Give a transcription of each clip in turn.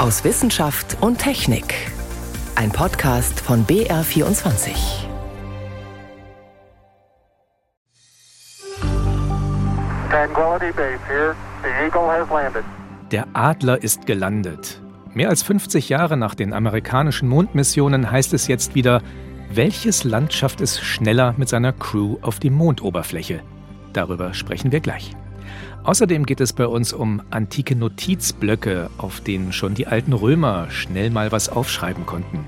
aus Wissenschaft und Technik. Ein Podcast von BR24. Tranquility Base here. The Eagle has landed. Der Adler ist gelandet. Mehr als 50 Jahre nach den amerikanischen Mondmissionen heißt es jetzt wieder, welches Land schafft es schneller mit seiner Crew auf die Mondoberfläche? Darüber sprechen wir gleich. Außerdem geht es bei uns um antike Notizblöcke, auf denen schon die alten Römer schnell mal was aufschreiben konnten.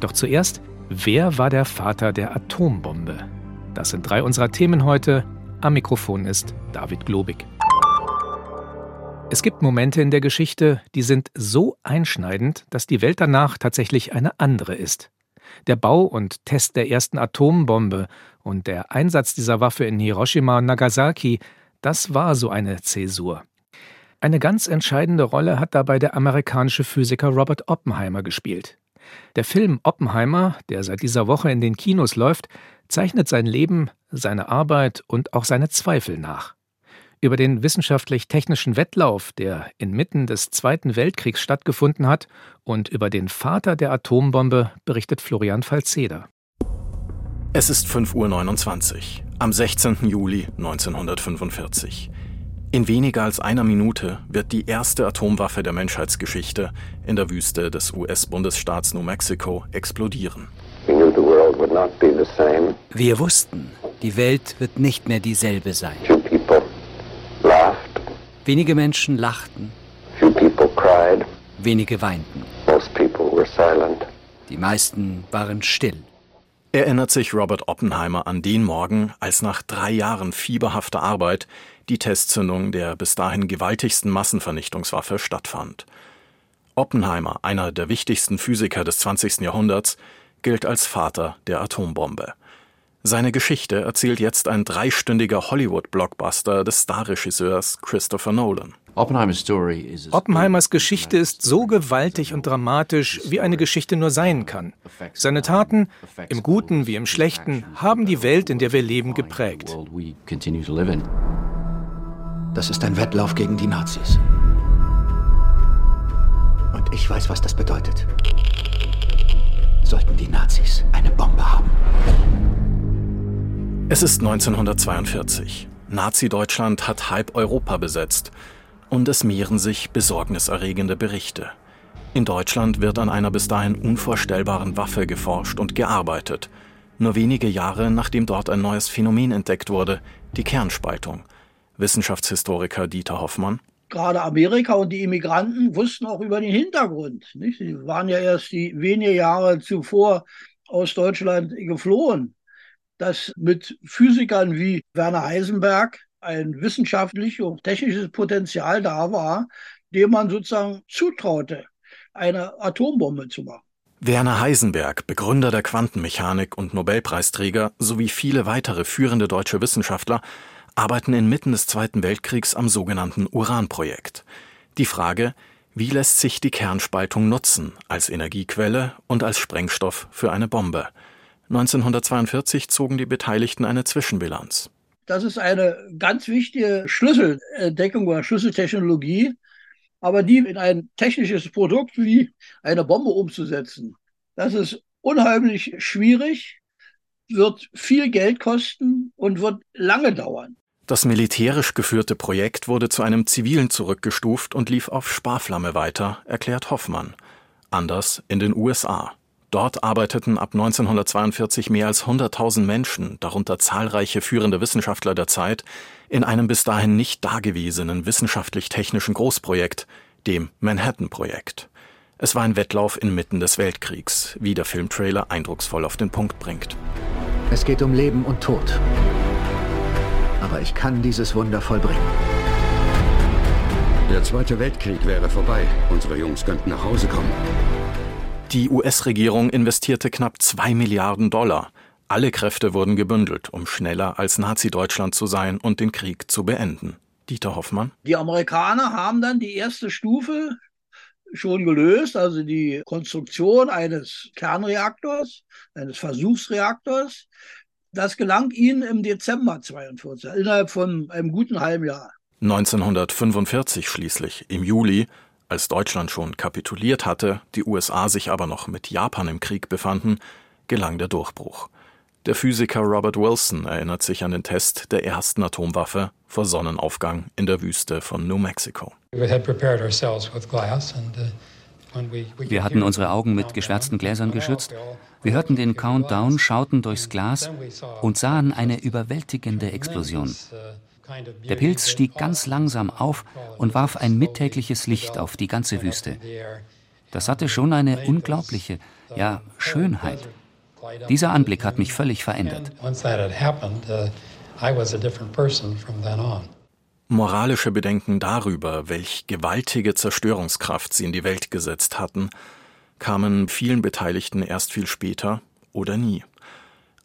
Doch zuerst, wer war der Vater der Atombombe? Das sind drei unserer Themen heute. Am Mikrofon ist David Globig. Es gibt Momente in der Geschichte, die sind so einschneidend, dass die Welt danach tatsächlich eine andere ist. Der Bau und Test der ersten Atombombe und der Einsatz dieser Waffe in Hiroshima und Nagasaki das war so eine Zäsur. Eine ganz entscheidende Rolle hat dabei der amerikanische Physiker Robert Oppenheimer gespielt. Der Film Oppenheimer, der seit dieser Woche in den Kinos läuft, zeichnet sein Leben, seine Arbeit und auch seine Zweifel nach. Über den wissenschaftlich-technischen Wettlauf, der inmitten des Zweiten Weltkriegs stattgefunden hat, und über den Vater der Atombombe berichtet Florian Falzeder. Es ist 5.29 Uhr am 16. Juli 1945. In weniger als einer Minute wird die erste Atomwaffe der Menschheitsgeschichte in der Wüste des US-Bundesstaats New Mexico explodieren. Wir wussten, die Welt wird nicht mehr dieselbe sein. Wenige Menschen lachten, wenige weinten. Die meisten waren still erinnert sich Robert Oppenheimer an den Morgen, als nach drei Jahren fieberhafter Arbeit die Testzündung der bis dahin gewaltigsten Massenvernichtungswaffe stattfand. Oppenheimer, einer der wichtigsten Physiker des 20. Jahrhunderts, gilt als Vater der Atombombe. Seine Geschichte erzählt jetzt ein dreistündiger Hollywood-Blockbuster des Starregisseurs Christopher Nolan. Oppenheimers Geschichte ist so gewaltig und dramatisch, wie eine Geschichte nur sein kann. Seine Taten, im Guten wie im Schlechten, haben die Welt, in der wir leben, geprägt. Das ist ein Wettlauf gegen die Nazis. Und ich weiß, was das bedeutet. Sollten die Nazis Es ist 1942. Nazi-Deutschland hat halb Europa besetzt und es mehren sich besorgniserregende Berichte. In Deutschland wird an einer bis dahin unvorstellbaren Waffe geforscht und gearbeitet. Nur wenige Jahre nachdem dort ein neues Phänomen entdeckt wurde, die Kernspaltung. Wissenschaftshistoriker Dieter Hoffmann. Gerade Amerika und die Immigranten wussten auch über den Hintergrund. Nicht? Sie waren ja erst die wenige Jahre zuvor aus Deutschland geflohen dass mit Physikern wie Werner Heisenberg ein wissenschaftliches und technisches Potenzial da war, dem man sozusagen zutraute, eine Atombombe zu machen. Werner Heisenberg, Begründer der Quantenmechanik und Nobelpreisträger sowie viele weitere führende deutsche Wissenschaftler arbeiten inmitten des Zweiten Weltkriegs am sogenannten Uranprojekt. Die Frage, wie lässt sich die Kernspaltung nutzen als Energiequelle und als Sprengstoff für eine Bombe? 1942 zogen die Beteiligten eine Zwischenbilanz. Das ist eine ganz wichtige Schlüsselentdeckung oder Schlüsseltechnologie, aber die in ein technisches Produkt wie eine Bombe umzusetzen, das ist unheimlich schwierig, wird viel Geld kosten und wird lange dauern. Das militärisch geführte Projekt wurde zu einem zivilen zurückgestuft und lief auf Sparflamme weiter, erklärt Hoffmann. Anders in den USA. Dort arbeiteten ab 1942 mehr als 100.000 Menschen, darunter zahlreiche führende Wissenschaftler der Zeit, in einem bis dahin nicht dagewesenen wissenschaftlich-technischen Großprojekt, dem Manhattan-Projekt. Es war ein Wettlauf inmitten des Weltkriegs, wie der Filmtrailer eindrucksvoll auf den Punkt bringt. Es geht um Leben und Tod. Aber ich kann dieses Wunder vollbringen. Der Zweite Weltkrieg wäre vorbei. Unsere Jungs könnten nach Hause kommen. Die US-Regierung investierte knapp zwei Milliarden Dollar. Alle Kräfte wurden gebündelt, um schneller als Nazi-Deutschland zu sein und den Krieg zu beenden. Dieter Hoffmann. Die Amerikaner haben dann die erste Stufe schon gelöst, also die Konstruktion eines Kernreaktors, eines Versuchsreaktors. Das gelang ihnen im Dezember 42, innerhalb von einem guten halben Jahr. 1945 schließlich, im Juli, Als Deutschland schon kapituliert hatte, die USA sich aber noch mit Japan im Krieg befanden, gelang der Durchbruch. Der Physiker Robert Wilson erinnert sich an den Test der ersten Atomwaffe vor Sonnenaufgang in der Wüste von New Mexico. Uh, Wir hatten unsere Augen mit geschwärzten Gläsern geschützt. Wir hörten den Countdown, schauten durchs Glas und sahen eine überwältigende Explosion. Der Pilz stieg ganz langsam auf und warf ein mittägliches Licht auf die ganze Wüste. Das hatte schon eine unglaubliche, ja, Schönheit. Dieser Anblick hat mich völlig verändert. Moralische Bedenken darüber, welch gewaltige Zerstörungskraft sie in die Welt gesetzt hatten, kamen vielen Beteiligten erst viel später oder nie.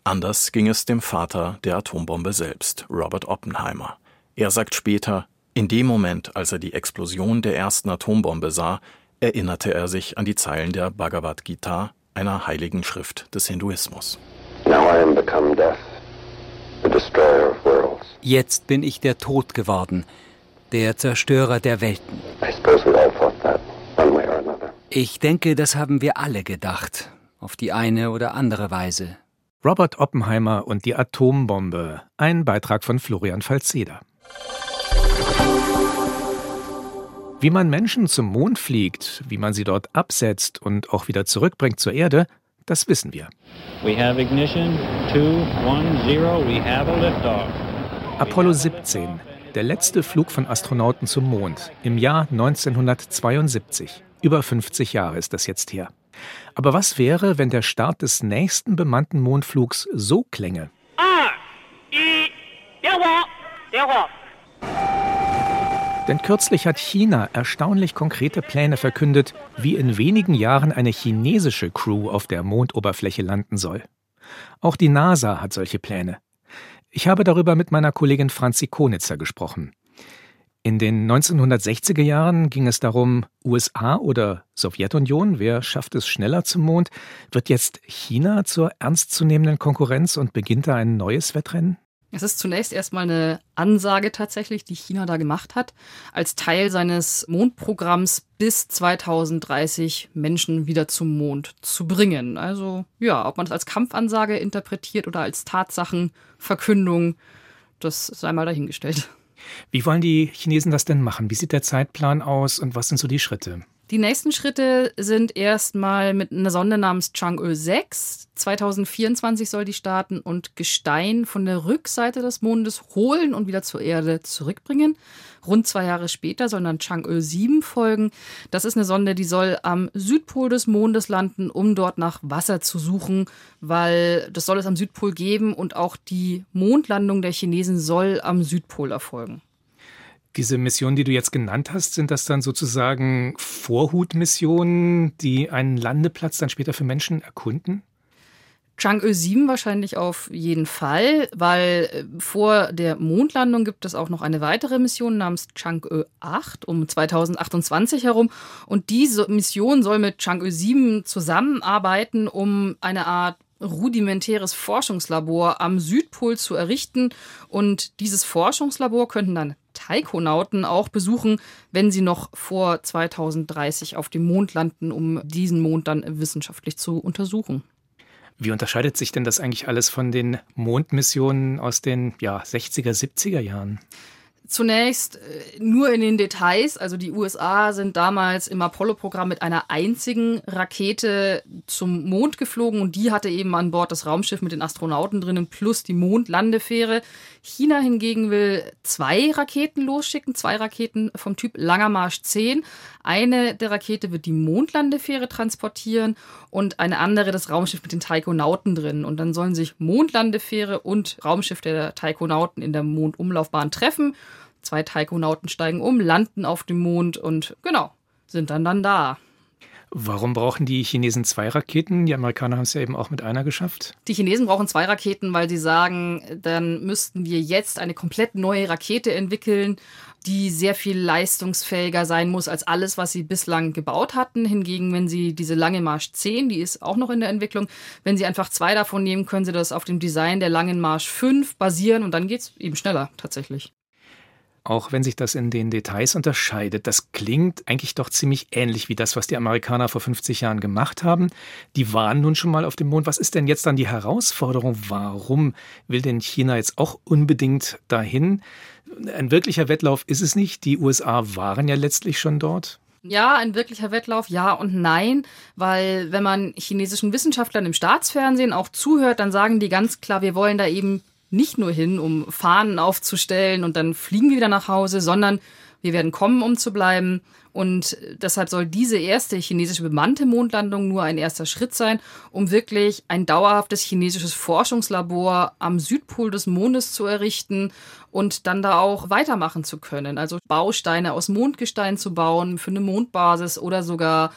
Anders ging es dem Vater der Atombombe selbst, Robert Oppenheimer. Er sagt später, in dem Moment, als er die Explosion der ersten Atombombe sah, erinnerte er sich an die Zeilen der Bhagavad Gita, einer heiligen Schrift des Hinduismus. Jetzt bin ich der Tod geworden, der Zerstörer der Welten. Ich denke, das haben wir alle gedacht, auf die eine oder andere Weise. Robert Oppenheimer und die Atombombe. Ein Beitrag von Florian Falzeder. Wie man Menschen zum Mond fliegt, wie man sie dort absetzt und auch wieder zurückbringt zur Erde, das wissen wir. Apollo 17, der letzte Flug von Astronauten zum Mond im Jahr 1972. Über 50 Jahre ist das jetzt her. Aber was wäre, wenn der Start des nächsten bemannten Mondflugs so klänge? Denn kürzlich hat China erstaunlich konkrete Pläne verkündet, wie in wenigen Jahren eine chinesische Crew auf der Mondoberfläche landen soll. Auch die NASA hat solche Pläne. Ich habe darüber mit meiner Kollegin Franzi Konitzer gesprochen. In den 1960er Jahren ging es darum, USA oder Sowjetunion, wer schafft es schneller zum Mond? Wird jetzt China zur ernstzunehmenden Konkurrenz und beginnt da ein neues Wettrennen? Es ist zunächst erstmal eine Ansage tatsächlich, die China da gemacht hat, als Teil seines Mondprogramms bis 2030 Menschen wieder zum Mond zu bringen. Also ja, ob man das als Kampfansage interpretiert oder als Tatsachenverkündung, das sei mal dahingestellt. Wie wollen die Chinesen das denn machen? Wie sieht der Zeitplan aus und was sind so die Schritte? Die nächsten Schritte sind erstmal mit einer Sonde namens Chang'e 6. 2024 soll die starten und Gestein von der Rückseite des Mondes holen und wieder zur Erde zurückbringen. Rund zwei Jahre später soll dann Chang'e 7 folgen. Das ist eine Sonde, die soll am Südpol des Mondes landen, um dort nach Wasser zu suchen, weil das soll es am Südpol geben und auch die Mondlandung der Chinesen soll am Südpol erfolgen. Diese Missionen, die du jetzt genannt hast, sind das dann sozusagen Vorhutmissionen, die einen Landeplatz dann später für Menschen erkunden? Chang'e 7 wahrscheinlich auf jeden Fall, weil äh, vor der Mondlandung gibt es auch noch eine weitere Mission namens Chang'e 8 um 2028 herum. Und diese Mission soll mit Chang'e 7 zusammenarbeiten, um eine Art rudimentäres Forschungslabor am Südpol zu errichten. Und dieses Forschungslabor könnten dann Taikonauten auch besuchen, wenn sie noch vor 2030 auf dem Mond landen, um diesen Mond dann wissenschaftlich zu untersuchen. Wie unterscheidet sich denn das eigentlich alles von den Mondmissionen aus den ja, 60er, 70er Jahren? Zunächst äh, nur in den Details. Also die USA sind damals im Apollo-Programm mit einer einzigen Rakete zum Mond geflogen und die hatte eben an Bord das Raumschiff mit den Astronauten drinnen plus die Mondlandefähre. China hingegen will zwei Raketen losschicken, zwei Raketen vom Typ Langer Marsch 10. Eine der Rakete wird die Mondlandefähre transportieren und eine andere das Raumschiff mit den Taikonauten drin. Und dann sollen sich Mondlandefähre und Raumschiff der Taikonauten in der Mondumlaufbahn treffen Zwei Taikonauten steigen um, landen auf dem Mond und genau, sind dann dann da. Warum brauchen die Chinesen zwei Raketen? Die Amerikaner haben es ja eben auch mit einer geschafft. Die Chinesen brauchen zwei Raketen, weil sie sagen, dann müssten wir jetzt eine komplett neue Rakete entwickeln, die sehr viel leistungsfähiger sein muss als alles, was sie bislang gebaut hatten. Hingegen, wenn sie diese Lange Marsch 10, die ist auch noch in der Entwicklung, wenn sie einfach zwei davon nehmen, können sie das auf dem Design der Langen Marsch 5 basieren und dann geht es eben schneller tatsächlich. Auch wenn sich das in den Details unterscheidet. Das klingt eigentlich doch ziemlich ähnlich wie das, was die Amerikaner vor 50 Jahren gemacht haben. Die waren nun schon mal auf dem Mond. Was ist denn jetzt dann die Herausforderung? Warum will denn China jetzt auch unbedingt dahin? Ein wirklicher Wettlauf ist es nicht. Die USA waren ja letztlich schon dort. Ja, ein wirklicher Wettlauf, ja und nein, weil wenn man chinesischen Wissenschaftlern im Staatsfernsehen auch zuhört, dann sagen die ganz klar, wir wollen da eben nicht nur hin, um Fahnen aufzustellen und dann fliegen wir wieder nach Hause, sondern wir werden kommen, um zu bleiben. Und deshalb soll diese erste chinesische bemannte Mondlandung nur ein erster Schritt sein, um wirklich ein dauerhaftes chinesisches Forschungslabor am Südpol des Mondes zu errichten und dann da auch weitermachen zu können. Also Bausteine aus Mondgestein zu bauen für eine Mondbasis oder sogar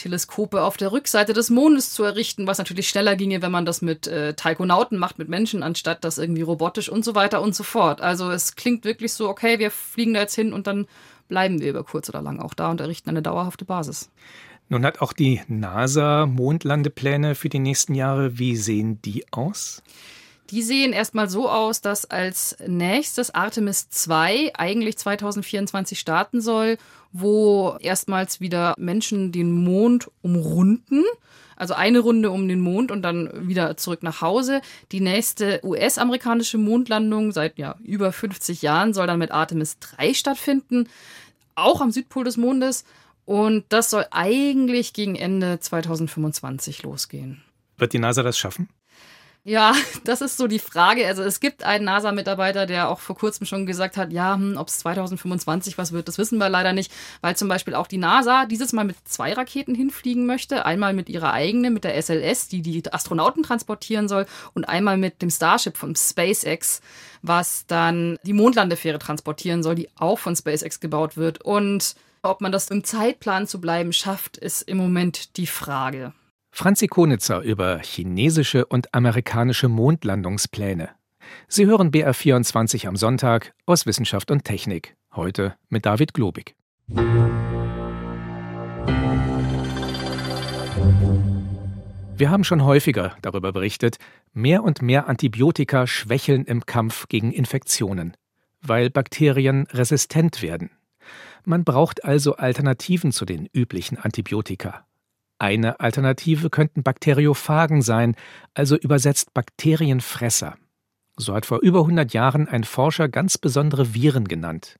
Teleskope auf der Rückseite des Mondes zu errichten, was natürlich schneller ginge, wenn man das mit äh, Taikonauten macht, mit Menschen, anstatt das irgendwie robotisch und so weiter und so fort. Also es klingt wirklich so, okay, wir fliegen da jetzt hin und dann bleiben wir über kurz oder lang auch da und errichten eine dauerhafte Basis. Nun hat auch die NASA Mondlandepläne für die nächsten Jahre. Wie sehen die aus? Die sehen erstmal so aus, dass als nächstes Artemis 2 eigentlich 2024 starten soll, wo erstmals wieder Menschen den Mond umrunden. Also eine Runde um den Mond und dann wieder zurück nach Hause. Die nächste US-amerikanische Mondlandung seit ja, über 50 Jahren soll dann mit Artemis 3 stattfinden, auch am Südpol des Mondes. Und das soll eigentlich gegen Ende 2025 losgehen. Wird die NASA das schaffen? Ja, das ist so die Frage. Also es gibt einen NASA-Mitarbeiter, der auch vor kurzem schon gesagt hat, ja, hm, ob es 2025 was wird, das wissen wir leider nicht, weil zum Beispiel auch die NASA dieses Mal mit zwei Raketen hinfliegen möchte. Einmal mit ihrer eigenen, mit der SLS, die die Astronauten transportieren soll, und einmal mit dem Starship von SpaceX, was dann die Mondlandefähre transportieren soll, die auch von SpaceX gebaut wird. Und ob man das im Zeitplan zu bleiben schafft, ist im Moment die Frage. Franzi Konitzer über chinesische und amerikanische Mondlandungspläne. Sie hören BR24 am Sonntag aus Wissenschaft und Technik. Heute mit David Globig. Wir haben schon häufiger darüber berichtet, mehr und mehr Antibiotika schwächeln im Kampf gegen Infektionen, weil Bakterien resistent werden. Man braucht also Alternativen zu den üblichen Antibiotika. Eine Alternative könnten Bakteriophagen sein, also übersetzt Bakterienfresser. So hat vor über 100 Jahren ein Forscher ganz besondere Viren genannt.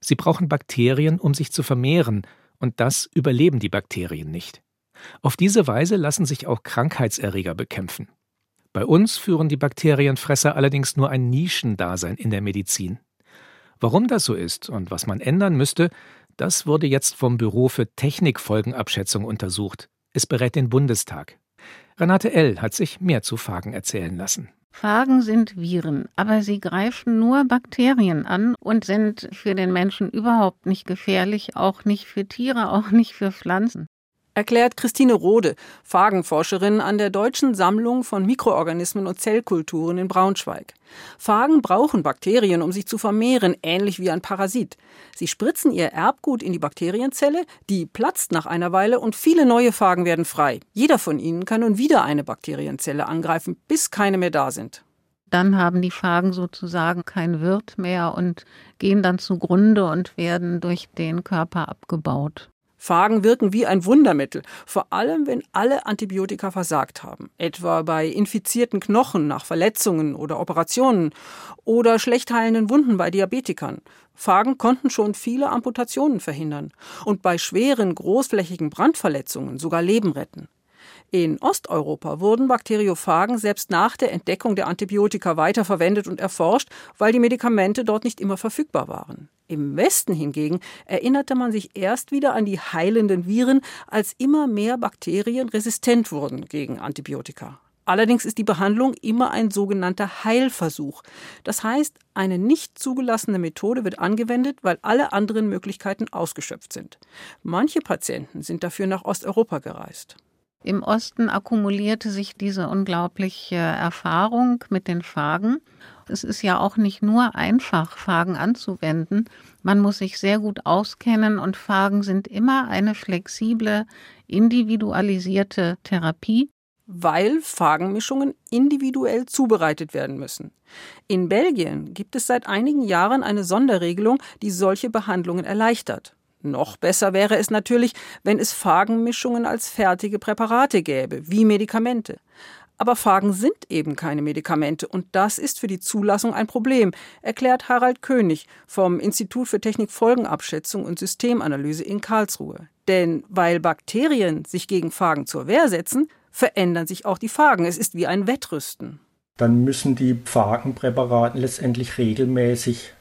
Sie brauchen Bakterien, um sich zu vermehren, und das überleben die Bakterien nicht. Auf diese Weise lassen sich auch Krankheitserreger bekämpfen. Bei uns führen die Bakterienfresser allerdings nur ein Nischendasein in der Medizin. Warum das so ist und was man ändern müsste, das wurde jetzt vom Büro für Technikfolgenabschätzung untersucht. Es berät den Bundestag. Renate L. hat sich mehr zu Phagen erzählen lassen. Phagen sind Viren, aber sie greifen nur Bakterien an und sind für den Menschen überhaupt nicht gefährlich, auch nicht für Tiere, auch nicht für Pflanzen erklärt Christine Rode, Phagenforscherin an der Deutschen Sammlung von Mikroorganismen und Zellkulturen in Braunschweig. Phagen brauchen Bakterien, um sich zu vermehren, ähnlich wie ein Parasit. Sie spritzen ihr Erbgut in die Bakterienzelle, die platzt nach einer Weile und viele neue Phagen werden frei. Jeder von ihnen kann nun wieder eine Bakterienzelle angreifen, bis keine mehr da sind. Dann haben die Phagen sozusagen kein Wirt mehr und gehen dann zugrunde und werden durch den Körper abgebaut. Phagen wirken wie ein Wundermittel, vor allem wenn alle Antibiotika versagt haben, etwa bei infizierten Knochen nach Verletzungen oder Operationen oder schlecht heilenden Wunden bei Diabetikern. Phagen konnten schon viele Amputationen verhindern und bei schweren großflächigen Brandverletzungen sogar Leben retten. In Osteuropa wurden Bakteriophagen selbst nach der Entdeckung der Antibiotika weiterverwendet und erforscht, weil die Medikamente dort nicht immer verfügbar waren. Im Westen hingegen erinnerte man sich erst wieder an die heilenden Viren, als immer mehr Bakterien resistent wurden gegen Antibiotika. Allerdings ist die Behandlung immer ein sogenannter Heilversuch. Das heißt, eine nicht zugelassene Methode wird angewendet, weil alle anderen Möglichkeiten ausgeschöpft sind. Manche Patienten sind dafür nach Osteuropa gereist. Im Osten akkumulierte sich diese unglaubliche Erfahrung mit den Phagen. Es ist ja auch nicht nur einfach, Phagen anzuwenden. Man muss sich sehr gut auskennen und Phagen sind immer eine flexible, individualisierte Therapie. weil Fagenmischungen individuell zubereitet werden müssen. In Belgien gibt es seit einigen Jahren eine Sonderregelung, die solche Behandlungen erleichtert. Noch besser wäre es natürlich, wenn es Fagenmischungen als fertige Präparate gäbe, wie Medikamente. Aber Phagen sind eben keine Medikamente und das ist für die Zulassung ein Problem, erklärt Harald König vom Institut für Technikfolgenabschätzung und Systemanalyse in Karlsruhe. Denn weil Bakterien sich gegen Phagen zur Wehr setzen, verändern sich auch die Phagen. Es ist wie ein Wettrüsten. Dann müssen die Phagenpräparate letztendlich regelmäßig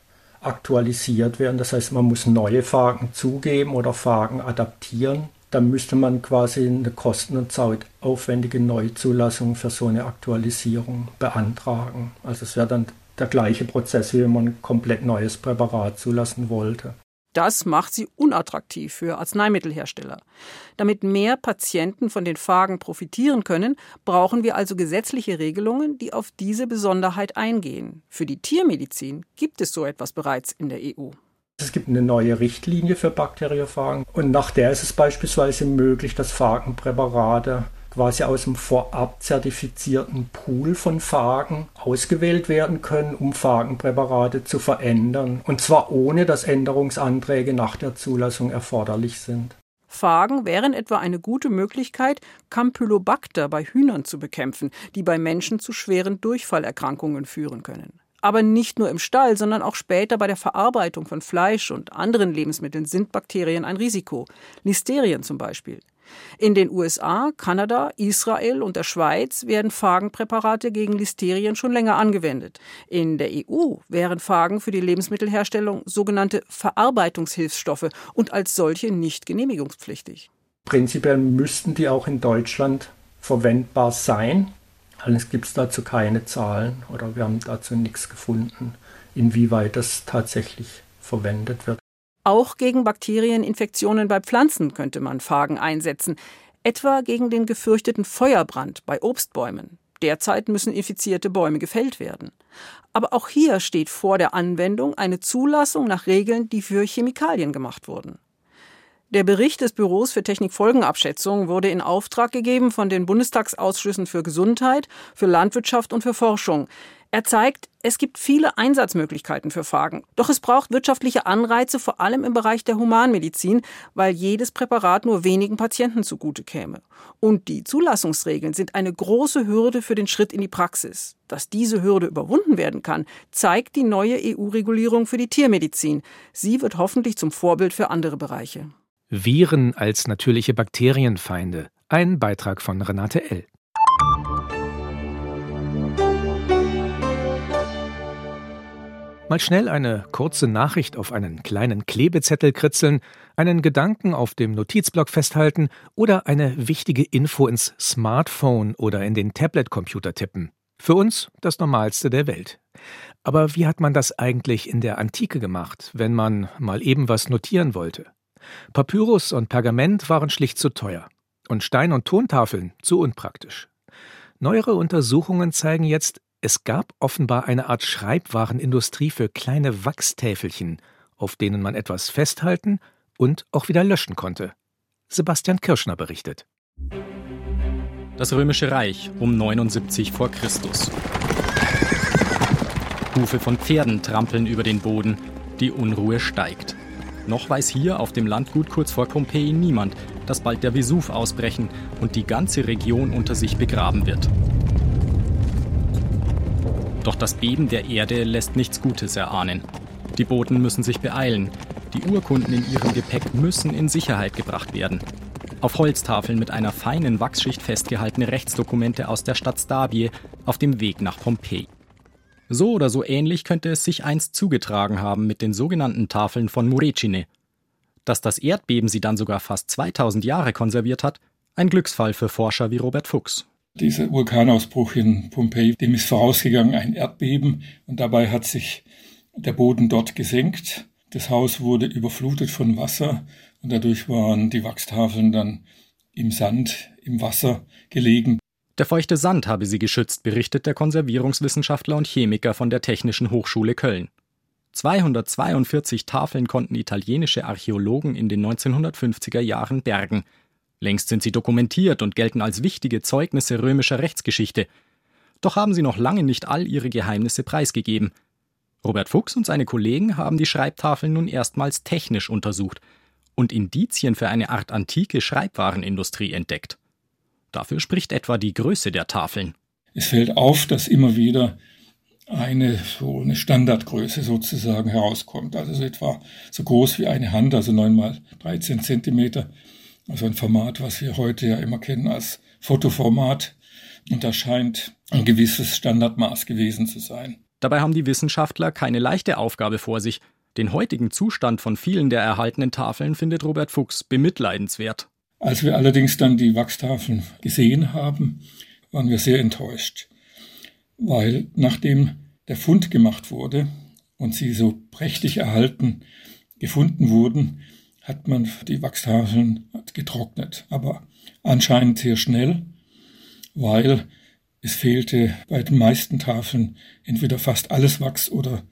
aktualisiert werden. Das heißt, man muss neue Phagen zugeben oder Phagen adaptieren dann müsste man quasi eine kosten- und zeitaufwendige Neuzulassung für so eine Aktualisierung beantragen. Also es wäre dann der gleiche Prozess, wie wenn man ein komplett neues Präparat zulassen wollte. Das macht sie unattraktiv für Arzneimittelhersteller. Damit mehr Patienten von den Phagen profitieren können, brauchen wir also gesetzliche Regelungen, die auf diese Besonderheit eingehen. Für die Tiermedizin gibt es so etwas bereits in der EU. Es gibt eine neue Richtlinie für Bakteriophagen und nach der ist es beispielsweise möglich, dass Phagenpräparate quasi aus dem vorab zertifizierten Pool von Phagen ausgewählt werden können, um Phagenpräparate zu verändern. Und zwar ohne, dass Änderungsanträge nach der Zulassung erforderlich sind. Phagen wären etwa eine gute Möglichkeit, Campylobacter bei Hühnern zu bekämpfen, die bei Menschen zu schweren Durchfallerkrankungen führen können. Aber nicht nur im Stall, sondern auch später bei der Verarbeitung von Fleisch und anderen Lebensmitteln sind Bakterien ein Risiko. Listerien zum Beispiel. In den USA, Kanada, Israel und der Schweiz werden Phagenpräparate gegen Listerien schon länger angewendet. In der EU wären Phagen für die Lebensmittelherstellung sogenannte Verarbeitungshilfsstoffe und als solche nicht genehmigungspflichtig. Prinzipiell müssten die auch in Deutschland verwendbar sein. Allerdings gibt es dazu keine Zahlen oder wir haben dazu nichts gefunden, inwieweit das tatsächlich verwendet wird. Auch gegen Bakterieninfektionen bei Pflanzen könnte man Phagen einsetzen, etwa gegen den gefürchteten Feuerbrand bei Obstbäumen. Derzeit müssen infizierte Bäume gefällt werden. Aber auch hier steht vor der Anwendung eine Zulassung nach Regeln, die für Chemikalien gemacht wurden. Der Bericht des Büros für Technikfolgenabschätzung wurde in Auftrag gegeben von den Bundestagsausschüssen für Gesundheit, für Landwirtschaft und für Forschung. Er zeigt, es gibt viele Einsatzmöglichkeiten für Phagen. Doch es braucht wirtschaftliche Anreize, vor allem im Bereich der Humanmedizin, weil jedes Präparat nur wenigen Patienten zugute käme. Und die Zulassungsregeln sind eine große Hürde für den Schritt in die Praxis. Dass diese Hürde überwunden werden kann, zeigt die neue EU-Regulierung für die Tiermedizin. Sie wird hoffentlich zum Vorbild für andere Bereiche. Viren als natürliche Bakterienfeinde. Ein Beitrag von Renate L. Mal schnell eine kurze Nachricht auf einen kleinen Klebezettel kritzeln, einen Gedanken auf dem Notizblock festhalten oder eine wichtige Info ins Smartphone oder in den Tablet-Computer tippen. Für uns das Normalste der Welt. Aber wie hat man das eigentlich in der Antike gemacht, wenn man mal eben was notieren wollte? Papyrus und Pergament waren schlicht zu teuer und Stein- und Tontafeln zu unpraktisch. Neuere Untersuchungen zeigen jetzt, es gab offenbar eine Art Schreibwarenindustrie für kleine Wachstäfelchen, auf denen man etwas festhalten und auch wieder löschen konnte. Sebastian Kirschner berichtet. Das Römische Reich um 79 vor Christus. Hufe von Pferden trampeln über den Boden, die Unruhe steigt. Noch weiß hier auf dem Landgut kurz vor Pompeji niemand, dass bald der Vesuv ausbrechen und die ganze Region unter sich begraben wird. Doch das Beben der Erde lässt nichts Gutes erahnen. Die Boten müssen sich beeilen. Die Urkunden in ihrem Gepäck müssen in Sicherheit gebracht werden. Auf Holztafeln mit einer feinen Wachsschicht festgehaltene Rechtsdokumente aus der Stadt Stabie auf dem Weg nach Pompeji. So oder so ähnlich könnte es sich einst zugetragen haben mit den sogenannten Tafeln von Murecine. Dass das Erdbeben sie dann sogar fast 2000 Jahre konserviert hat, ein Glücksfall für Forscher wie Robert Fuchs. Dieser Vulkanausbruch in Pompeji, dem ist vorausgegangen ein Erdbeben und dabei hat sich der Boden dort gesenkt. Das Haus wurde überflutet von Wasser und dadurch waren die Wachstafeln dann im Sand, im Wasser gelegen. Der feuchte Sand habe sie geschützt, berichtet der Konservierungswissenschaftler und Chemiker von der Technischen Hochschule Köln. 242 Tafeln konnten italienische Archäologen in den 1950er Jahren bergen. Längst sind sie dokumentiert und gelten als wichtige Zeugnisse römischer Rechtsgeschichte. Doch haben sie noch lange nicht all ihre Geheimnisse preisgegeben. Robert Fuchs und seine Kollegen haben die Schreibtafeln nun erstmals technisch untersucht und Indizien für eine Art antike Schreibwarenindustrie entdeckt. Dafür spricht etwa die Größe der Tafeln. Es fällt auf, dass immer wieder eine so eine Standardgröße sozusagen herauskommt. Also so etwa so groß wie eine Hand, also 9 mal 13 Zentimeter. Also ein Format, was wir heute ja immer kennen als Fotoformat. Und das scheint ein gewisses Standardmaß gewesen zu sein. Dabei haben die Wissenschaftler keine leichte Aufgabe vor sich. Den heutigen Zustand von vielen der erhaltenen Tafeln findet Robert Fuchs bemitleidenswert. Als wir allerdings dann die Wachstafeln gesehen haben, waren wir sehr enttäuscht, weil nachdem der Fund gemacht wurde und sie so prächtig erhalten gefunden wurden, hat man die Wachstafeln getrocknet, aber anscheinend sehr schnell, weil es fehlte bei den meisten Tafeln entweder fast alles Wachs oder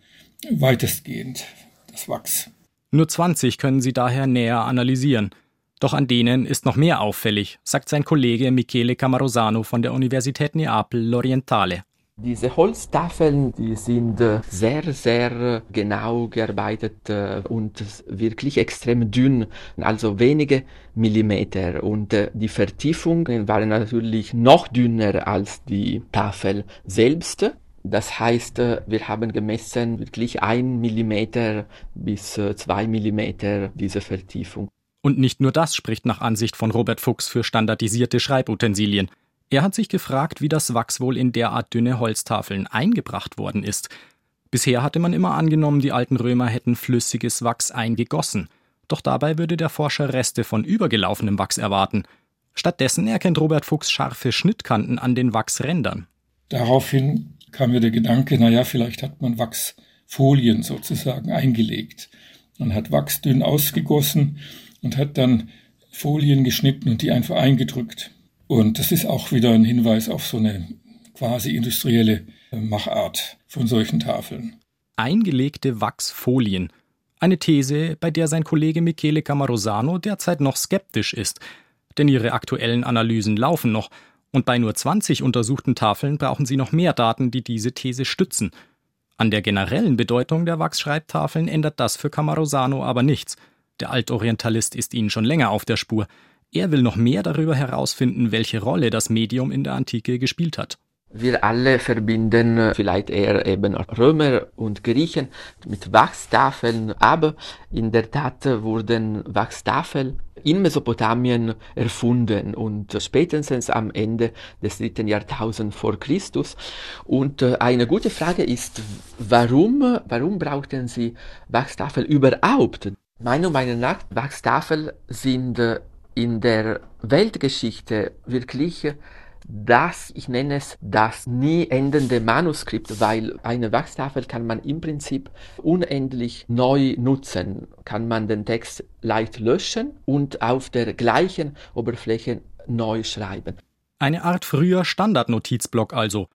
weitestgehend das Wachs. Nur 20 können Sie daher näher analysieren. Doch an denen ist noch mehr auffällig, sagt sein Kollege Michele Camarosano von der Universität Neapel L'Orientale. Diese Holztafeln, die sind äh, sehr, sehr äh, genau gearbeitet äh, und wirklich extrem dünn, also wenige Millimeter. Und die Vertiefungen waren natürlich noch dünner als die Tafel selbst. Das heißt, wir haben gemessen wirklich ein Millimeter bis zwei Millimeter diese Vertiefung. Und nicht nur das spricht nach Ansicht von Robert Fuchs für standardisierte Schreibutensilien. Er hat sich gefragt, wie das Wachs wohl in derart dünne Holztafeln eingebracht worden ist. Bisher hatte man immer angenommen, die alten Römer hätten flüssiges Wachs eingegossen. Doch dabei würde der Forscher Reste von übergelaufenem Wachs erwarten. Stattdessen erkennt Robert Fuchs scharfe Schnittkanten an den Wachsrändern. Daraufhin kam mir der Gedanke, naja, vielleicht hat man Wachsfolien sozusagen eingelegt. Man hat Wachs dünn ausgegossen und hat dann Folien geschnitten und die einfach eingedrückt. Und das ist auch wieder ein Hinweis auf so eine quasi industrielle äh, Machart von solchen Tafeln. Eingelegte Wachsfolien. Eine These, bei der sein Kollege Michele Camarosano derzeit noch skeptisch ist. Denn ihre aktuellen Analysen laufen noch. Und bei nur 20 untersuchten Tafeln brauchen sie noch mehr Daten, die diese These stützen. An der generellen Bedeutung der Wachsschreibtafeln ändert das für Camarosano aber nichts. Der Altorientalist ist ihnen schon länger auf der Spur. Er will noch mehr darüber herausfinden, welche Rolle das Medium in der Antike gespielt hat. Wir alle verbinden vielleicht eher eben Römer und Griechen mit Wachstafeln, aber in der Tat wurden Wachstafeln in Mesopotamien erfunden und spätestens am Ende des dritten Jahrtausends vor Christus. Und äh, eine gute Frage ist, warum, warum brauchten sie Wachstafeln überhaupt? Meiner Meinung nach, Wachstafeln sind in der Weltgeschichte wirklich das, ich nenne es das nie endende Manuskript, weil eine Wachstafel kann man im Prinzip unendlich neu nutzen. Kann man den Text leicht löschen und auf der gleichen Oberfläche neu schreiben. Eine Art früher Standardnotizblock also.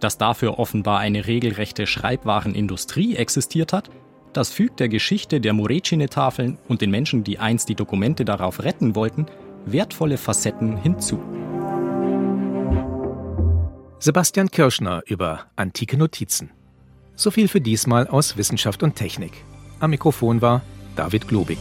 Dass dafür offenbar eine regelrechte Schreibwarenindustrie existiert hat, das fügt der Geschichte der Morecine-Tafeln und den Menschen, die einst die Dokumente darauf retten wollten, wertvolle Facetten hinzu. Sebastian Kirschner über antike Notizen. So viel für diesmal aus Wissenschaft und Technik. Am Mikrofon war David Globig.